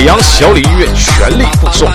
沈阳小李音乐全力护送。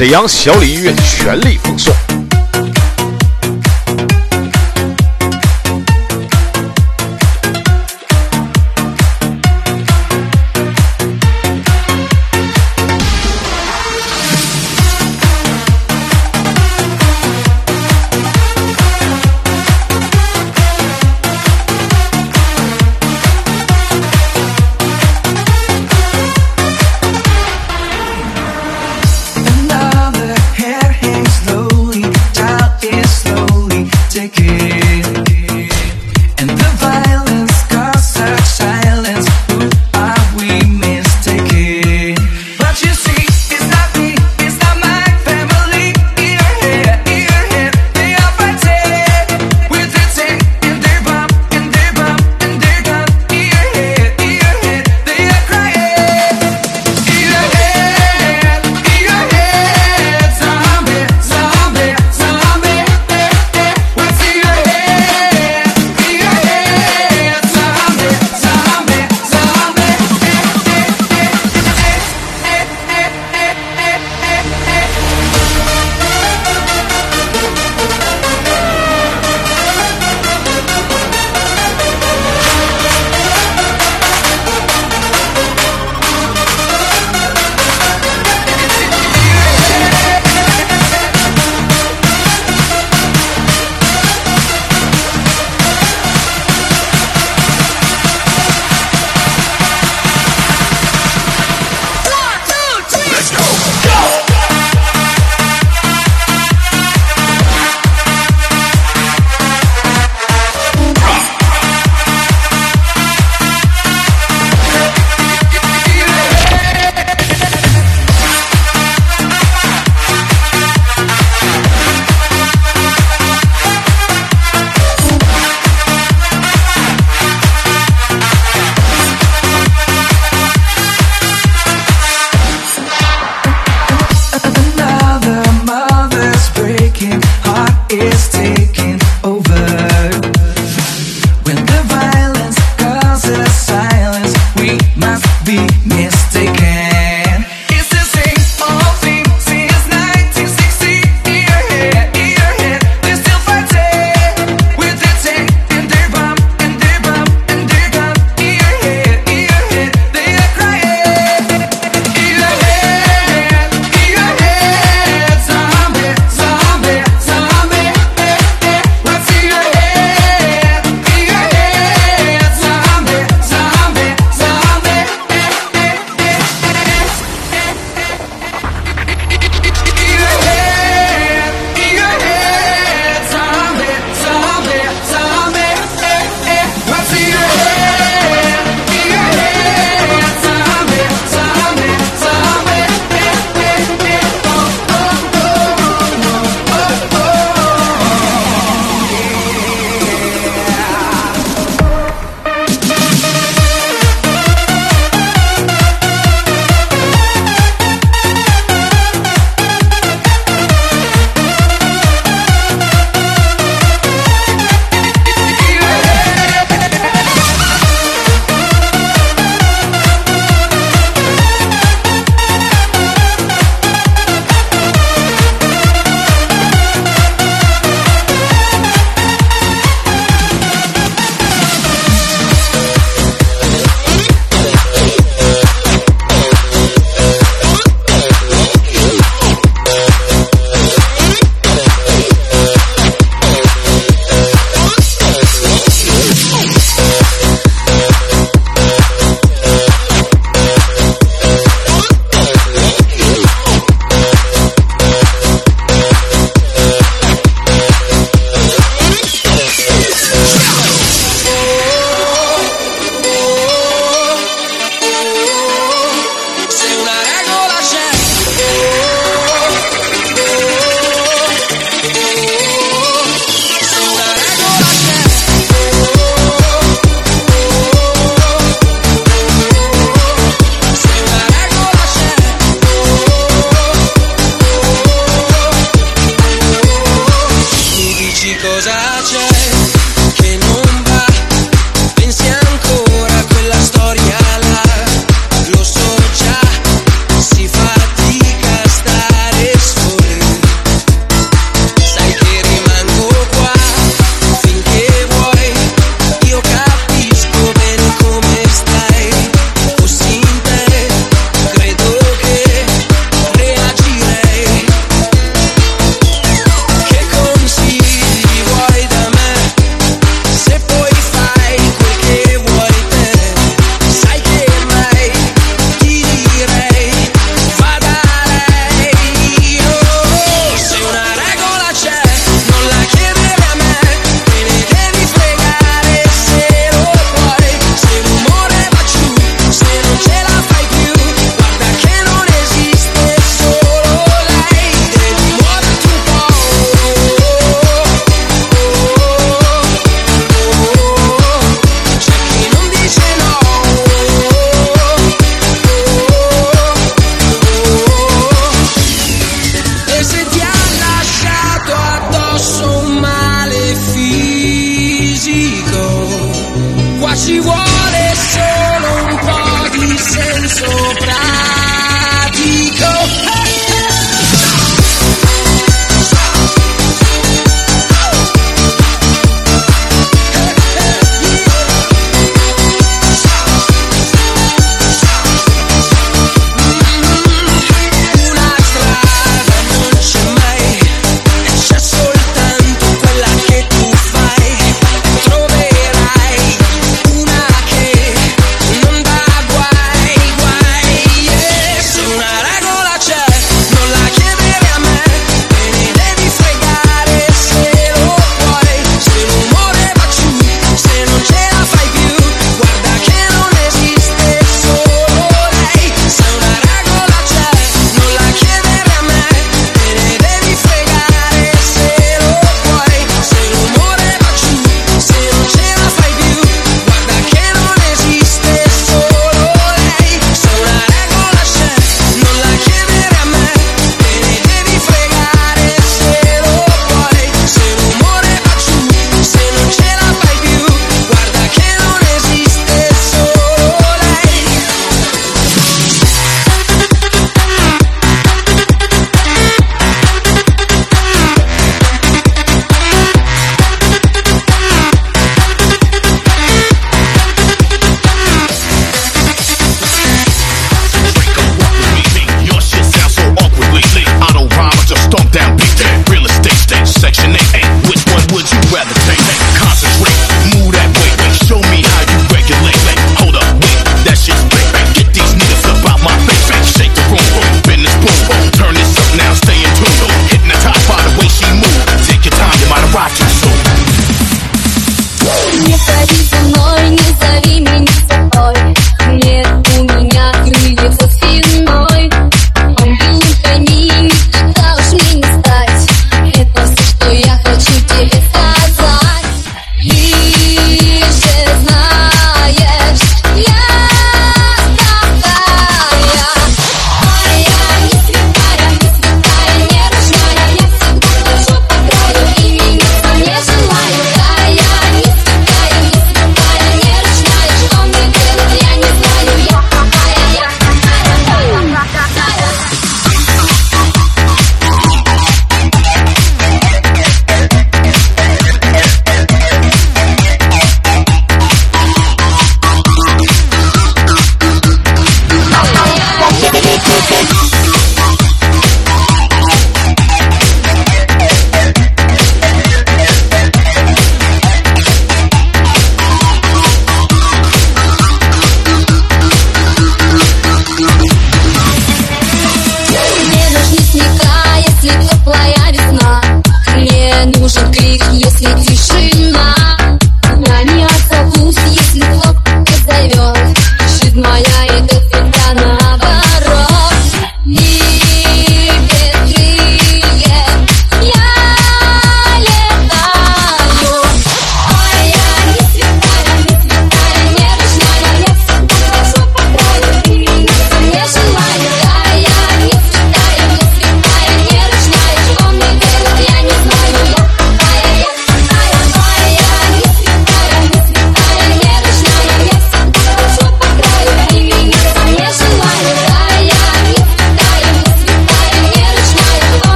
沈阳小李音乐全力奉送。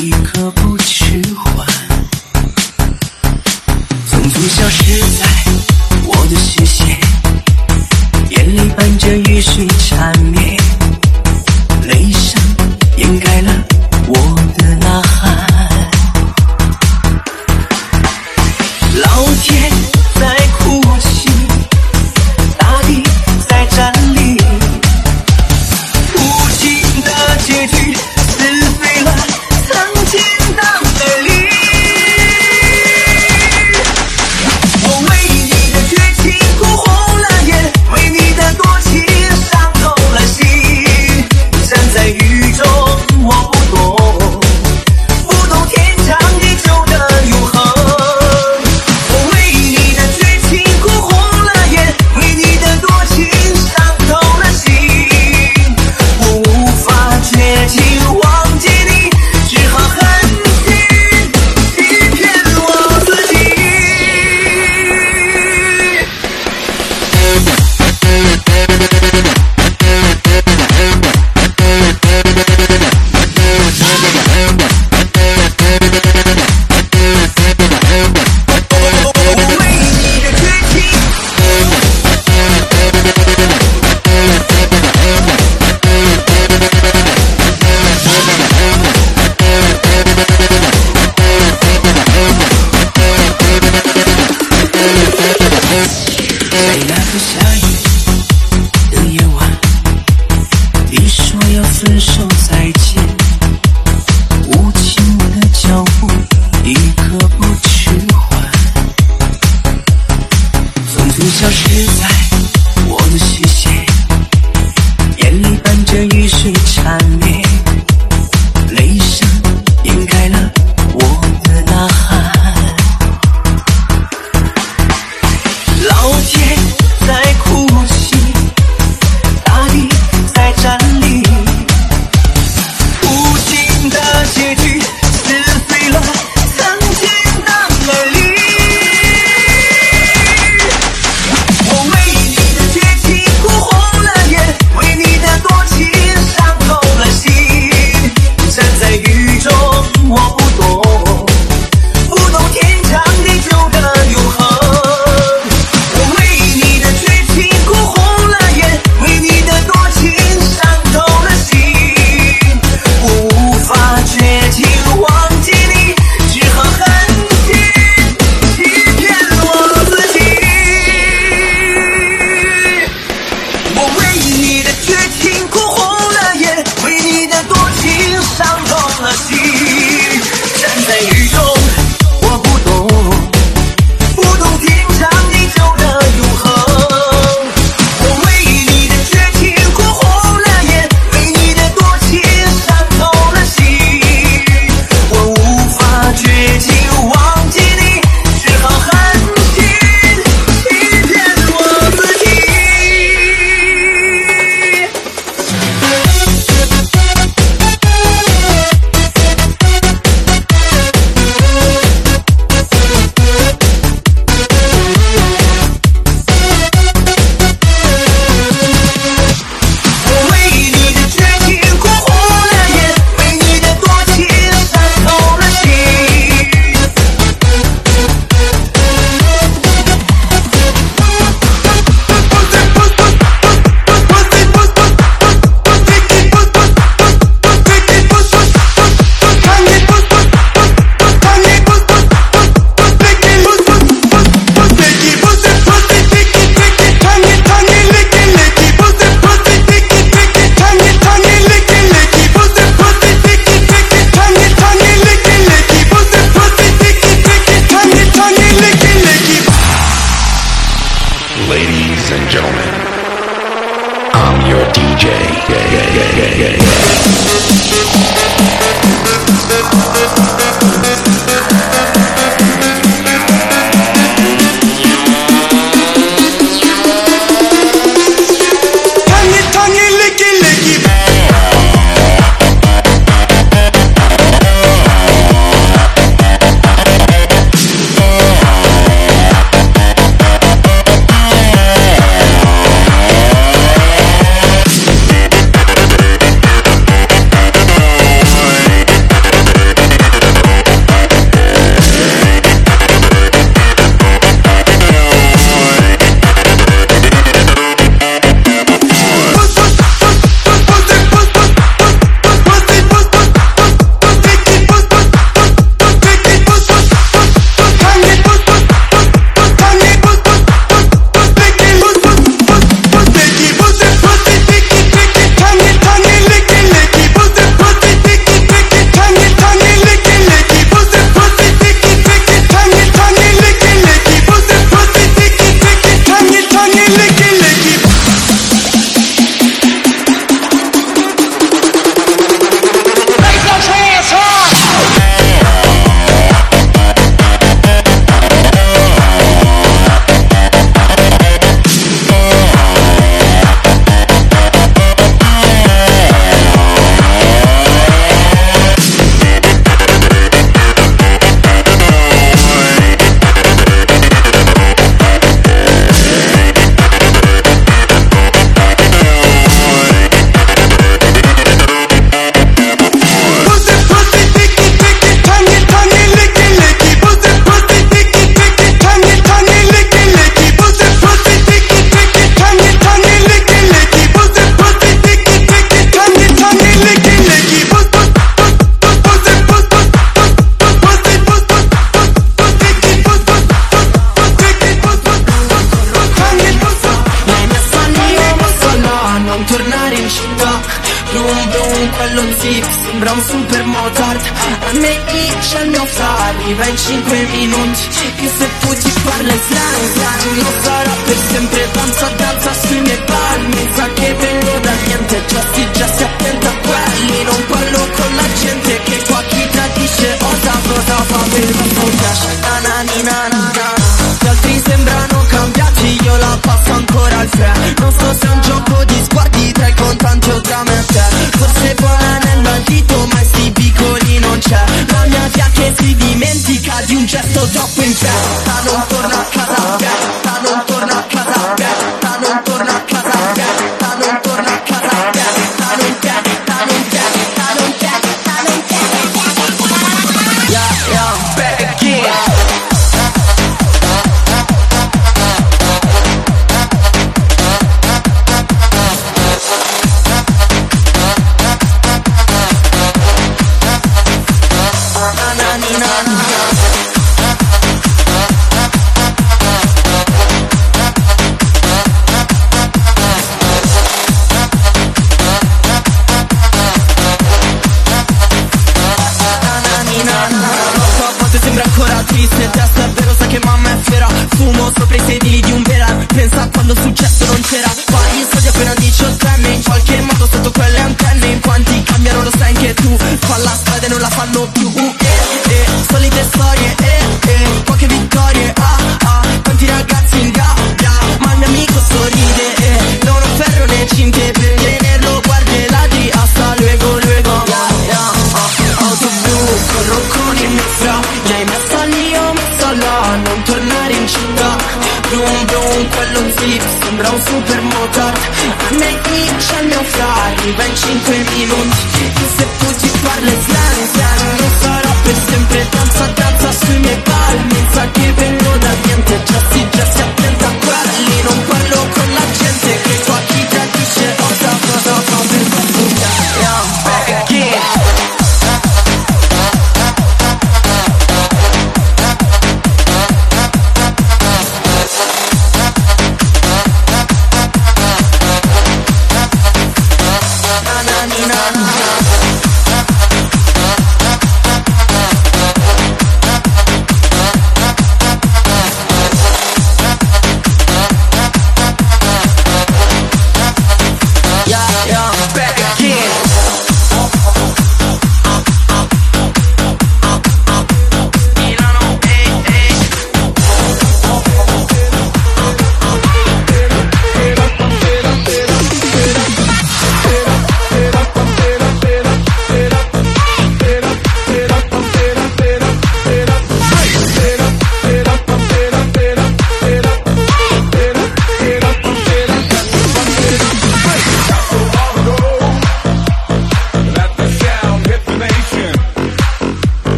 一刻不迟缓，匆匆消失在我的视线，眼泪伴着雨水缠绵。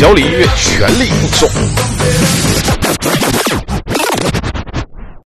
小李音乐全力。